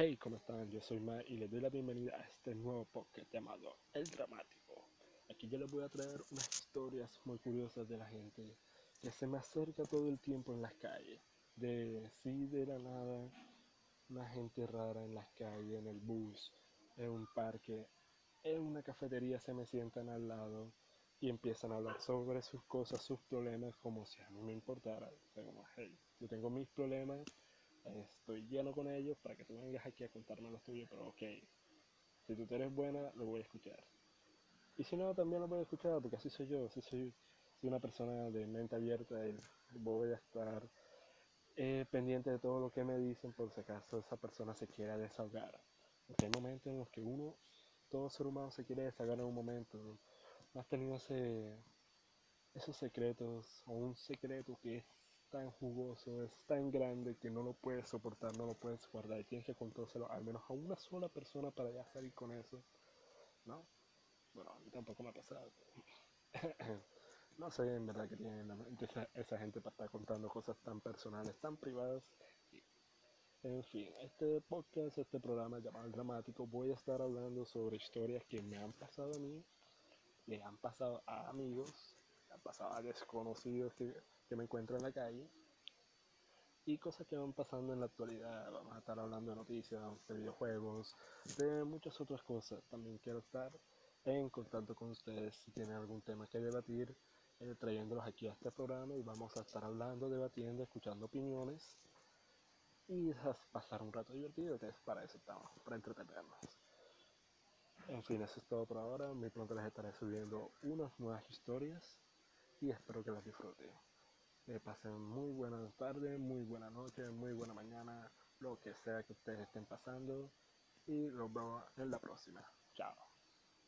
Hey, ¿cómo están? Yo soy Mar y les doy la bienvenida a este nuevo podcast llamado El Dramático. Aquí yo les voy a traer unas historias muy curiosas de la gente que se me acerca todo el tiempo en las calles. De sí, de la nada, una gente rara en las calles, en el bus, en un parque, en una cafetería se me sientan al lado y empiezan a hablar sobre sus cosas, sus problemas, como si a mí me importara. como, hey, yo tengo mis problemas estoy lleno con ellos para que tú vengas aquí a contarme los tuyos, pero ok, si tú eres buena, lo voy a escuchar. Y si no, también lo voy a escuchar, porque así soy yo, así soy, soy una persona de mente abierta y voy a estar eh, pendiente de todo lo que me dicen por si acaso esa persona se quiera desahogar. Porque hay momentos en los que uno, todo ser humano se quiere desahogar en un momento. ¿no? has tenido ese, esos secretos o un secreto que es tan jugoso, es tan grande que no lo puedes soportar, no lo puedes guardar tienes que contárselo al menos a una sola persona para ya salir con eso. ¿No? Bueno, a mí tampoco me ha pasado. no sé en verdad que tienen esa, esa, gente para estar contando cosas tan personales, tan privadas. En fin, este podcast, este programa llamado Dramático, voy a estar hablando sobre historias que me han pasado a mí, le han pasado a amigos, le han pasado a desconocidos que que me encuentro en la calle y cosas que van pasando en la actualidad. Vamos a estar hablando de noticias, de videojuegos, de muchas otras cosas. También quiero estar en contacto con ustedes si tienen algún tema que debatir, eh, trayéndolos aquí a este programa y vamos a estar hablando, debatiendo, escuchando opiniones y pasar un rato divertido, que para eso estamos, para entretenernos. En fin, eso es todo por ahora. Muy pronto les estaré subiendo unas nuevas historias y espero que las disfruten. Que pasen muy buena tarde, muy buena noche, muy buena mañana, lo que sea que ustedes estén pasando. Y los veo en la próxima. Chao.